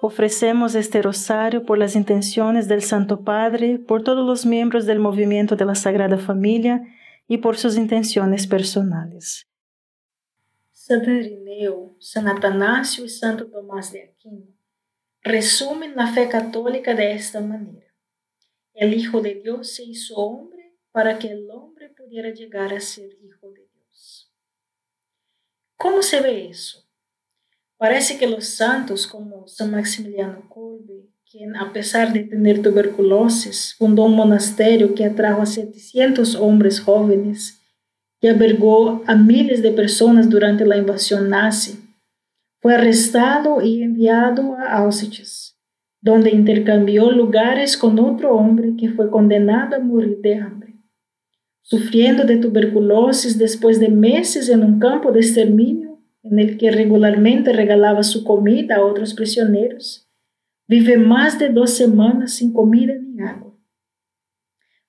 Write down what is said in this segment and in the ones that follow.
Ofrecemos este rosario por las intenciones del Santo Padre, por todos los miembros del movimiento de la Sagrada Familia y por sus intenciones personales. Santo Irineo, San Atanasio y Santo Tomás de Aquino resumen la fe católica de esta manera. El Hijo de Dios se hizo hombre para que el hombre pudiera llegar a ser Hijo de Dios. ¿Cómo se ve eso? Parece que los santos como San Maximiliano Kolbe, quien a pesar de tener tuberculosis, fundó un monasterio que atrajo a 700 hombres jóvenes y albergó a miles de personas durante la invasión nazi, fue arrestado y enviado a Auschwitz, donde intercambió lugares con otro hombre que fue condenado a morir de hambre. Sufriendo de tuberculosis después de meses en un campo de exterminio, en el que regularmente regalaba su comida a otros prisioneros, vive más de dos semanas sin comida ni agua.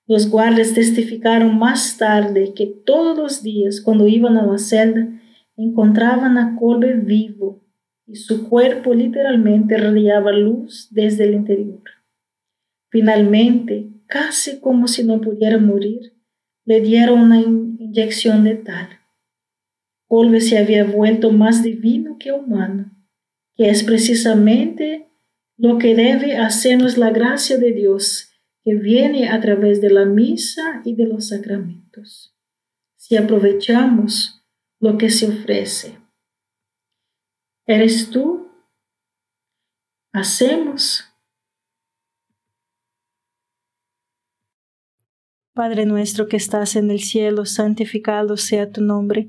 Los guardias testificaron más tarde que todos los días cuando iban a la celda encontraban a Colbe vivo y su cuerpo literalmente radiaba luz desde el interior. Finalmente, casi como si no pudiera morir, le dieron una inyección letal. Colbe se había vuelto más divino que humano, que es precisamente lo que debe hacernos la gracia de Dios, que viene a través de la misa y de los sacramentos. Si aprovechamos lo que se ofrece. ¿Eres tú? ¿Hacemos? Padre nuestro que estás en el cielo, santificado sea tu nombre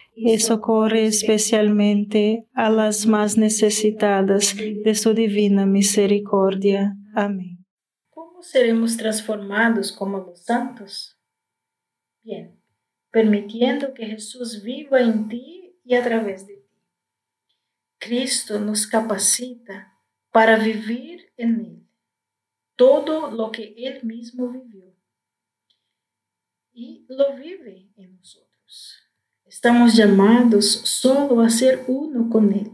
y socorre especialmente a las más necesitadas de su divina misericordia. Amén. ¿Cómo seremos transformados como los santos? Bien, permitiendo que Jesús viva en ti y a través de ti. Cristo nos capacita para vivir en Él todo lo que Él mismo vivió y lo vive en nosotros. Estamos llamados solo a ser uno con Él.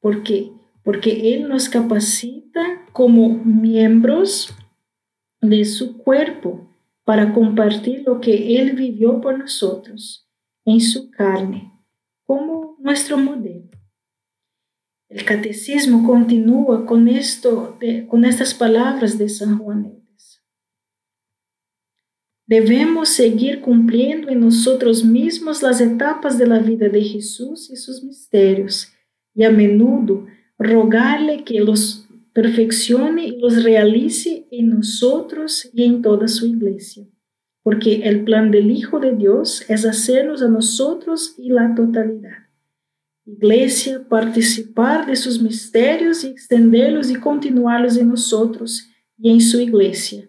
¿Por qué? Porque Él nos capacita como miembros de su cuerpo para compartir lo que Él vivió por nosotros en su carne, como nuestro modelo. El catecismo continúa con esto, con estas palabras de San Juan Debemos seguir cumpliendo en nosotros mismos las etapas de la vida de Jesús y sus misterios, y a menudo rogarle que los perfeccione y los realice en nosotros y en toda su iglesia, porque el plan del Hijo de Dios es hacernos a nosotros y la totalidad. Iglesia, participar de sus misterios y extenderlos y continuarlos en nosotros y en su iglesia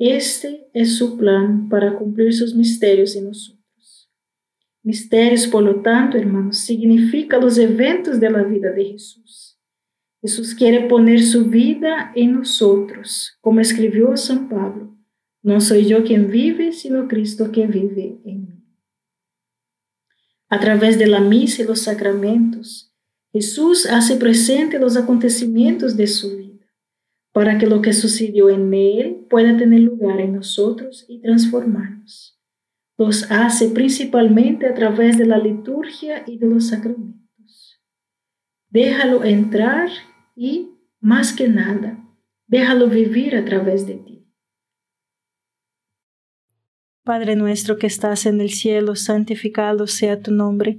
este es su plan para cumplir sus misterios en nosotros. Misterios, por lo tanto, hermanos, significa los eventos de la vida de Jesús. Jesús quiere poner su vida en nosotros, como escribió San Pablo. No soy yo quien vive, sino Cristo que vive en mí. A través de la misa y los sacramentos, Jesús hace presente los acontecimientos de su vida para que lo que sucedió en él pueda tener lugar en nosotros y transformarnos. Los hace principalmente a través de la liturgia y de los sacramentos. Déjalo entrar y, más que nada, déjalo vivir a través de ti. Padre nuestro que estás en el cielo, santificado sea tu nombre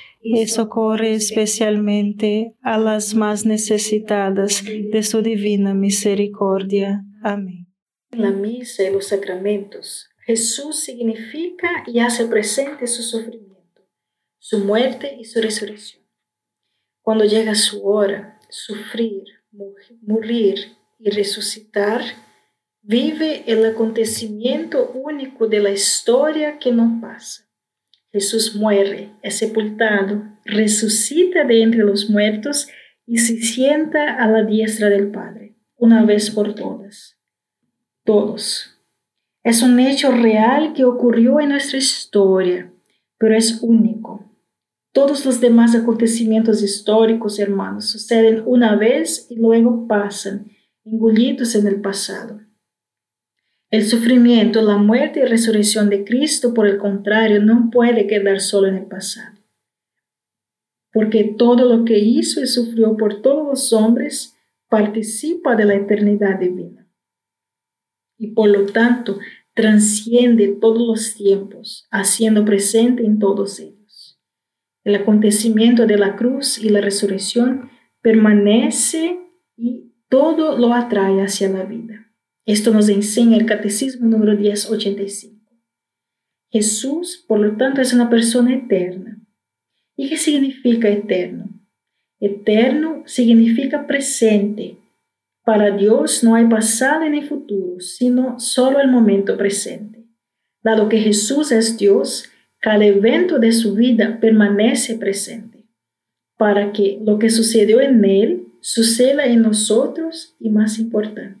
y socorre especialmente a las más necesitadas de su divina misericordia. Amén. En la misa y los sacramentos, Jesús significa y hace presente su sufrimiento, su muerte y su resurrección. Cuando llega su hora, sufrir, morir y resucitar, vive el acontecimiento único de la historia que no pasa. Jesús muere, es sepultado, resucita de entre los muertos y se sienta a la diestra del Padre, una vez por todas. Todos. Es un hecho real que ocurrió en nuestra historia, pero es único. Todos los demás acontecimientos históricos, hermanos, suceden una vez y luego pasan, engullidos en el pasado. El sufrimiento, la muerte y resurrección de Cristo, por el contrario, no puede quedar solo en el pasado. Porque todo lo que hizo y sufrió por todos los hombres participa de la eternidad divina. Y por lo tanto, transciende todos los tiempos, haciendo presente en todos ellos. El acontecimiento de la cruz y la resurrección permanece y todo lo atrae hacia la vida. Esto nos enseña el Catecismo número 1085. Jesús, por lo tanto, es una persona eterna. ¿Y qué significa eterno? Eterno significa presente. Para Dios no hay pasado ni futuro, sino solo el momento presente. Dado que Jesús es Dios, cada evento de su vida permanece presente, para que lo que sucedió en Él suceda en nosotros y más importante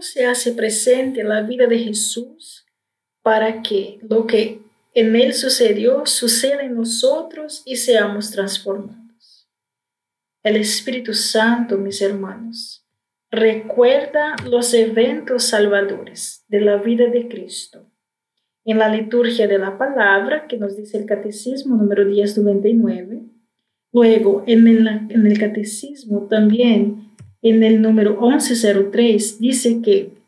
se hace presente en la vida de Jesús para que lo que en Él sucedió suceda en nosotros y seamos transformados. El Espíritu Santo, mis hermanos, recuerda los eventos salvadores de la vida de Cristo. En la liturgia de la palabra, que nos dice el Catecismo número 1099, luego en el, en el Catecismo también en el número 1103 dice que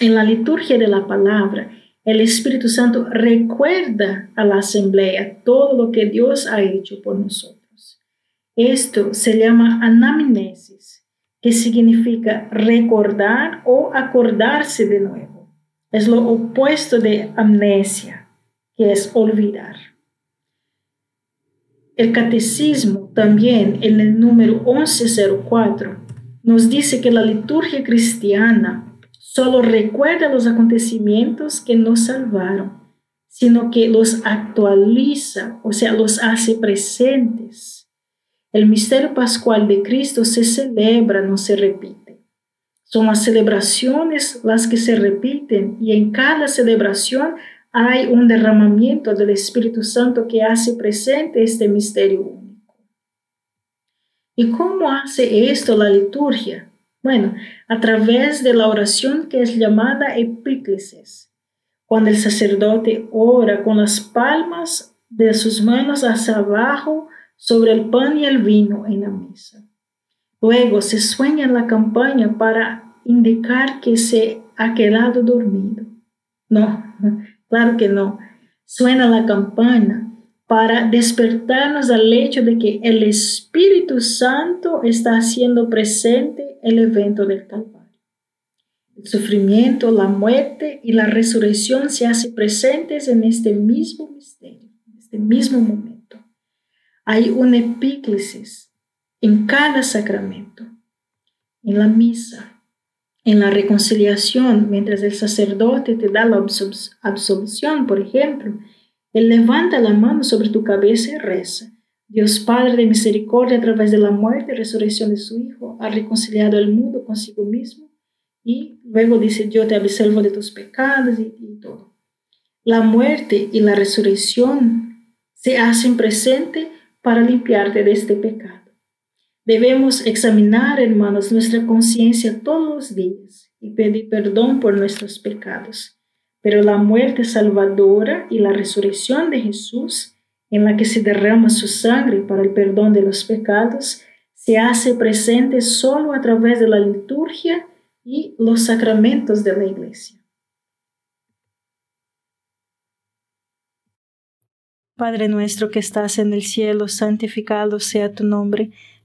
en la liturgia de la palabra, el Espíritu Santo recuerda a la asamblea todo lo que Dios ha hecho por nosotros. Esto se llama anamnesis, que significa recordar o acordarse de nuevo. Es lo opuesto de amnesia, que es olvidar. El catecismo también en el número 1104 nos dice que la liturgia cristiana solo recuerda los acontecimientos que nos salvaron, sino que los actualiza, o sea, los hace presentes. El misterio pascual de Cristo se celebra, no se repite. Son las celebraciones las que se repiten y en cada celebración hay un derramamiento del Espíritu Santo que hace presente este misterio ¿Y cómo hace esto la liturgia? Bueno, a través de la oración que es llamada epíclesis, cuando el sacerdote ora con las palmas de sus manos hacia abajo sobre el pan y el vino en la mesa. Luego se sueña la campaña para indicar que se ha quedado dormido. No, claro que no. Suena la campana para despertarnos al hecho de que el Espíritu Santo está haciendo presente el evento del Calvario. El sufrimiento, la muerte y la resurrección se hacen presentes en este mismo misterio, en este mismo momento. Hay una epíclesis en cada sacramento, en la misa, en la reconciliación, mientras el sacerdote te da la absolución, por ejemplo, él levanta la mano sobre tu cabeza y reza. Dios Padre de misericordia, a través de la muerte y resurrección de su Hijo, ha reconciliado el mundo consigo mismo y luego dice, yo te absolvo de tus pecados y, y todo. La muerte y la resurrección se hacen presente para limpiarte de este pecado. Debemos examinar, hermanos, nuestra conciencia todos los días y pedir perdón por nuestros pecados. Pero la muerte salvadora y la resurrección de Jesús, en la que se derrama su sangre para el perdón de los pecados, se hace presente solo a través de la liturgia y los sacramentos de la Iglesia. Padre nuestro que estás en el cielo, santificado sea tu nombre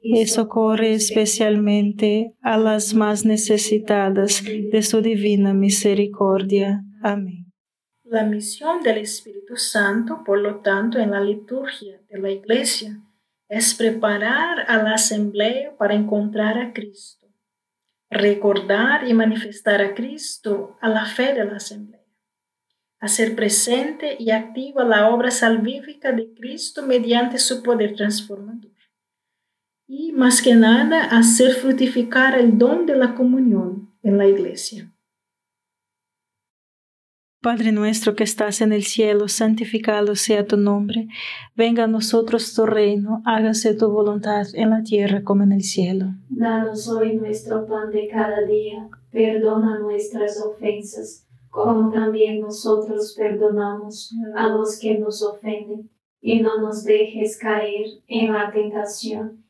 y socorre especialmente a las más necesitadas de su divina misericordia. Amén. La misión del Espíritu Santo, por lo tanto, en la liturgia de la Iglesia, es preparar a la asamblea para encontrar a Cristo, recordar y manifestar a Cristo a la fe de la asamblea, hacer presente y activa la obra salvífica de Cristo mediante su poder transformador y más que nada hacer fructificar el don de la comunión en la iglesia. Padre nuestro que estás en el cielo, santificado sea tu nombre, venga a nosotros tu reino, hágase tu voluntad en la tierra como en el cielo. Danos hoy nuestro pan de cada día perdona nuestras ofensas, como también nosotros perdonamos a los que nos ofenden, y no nos dejes caer en la tentación,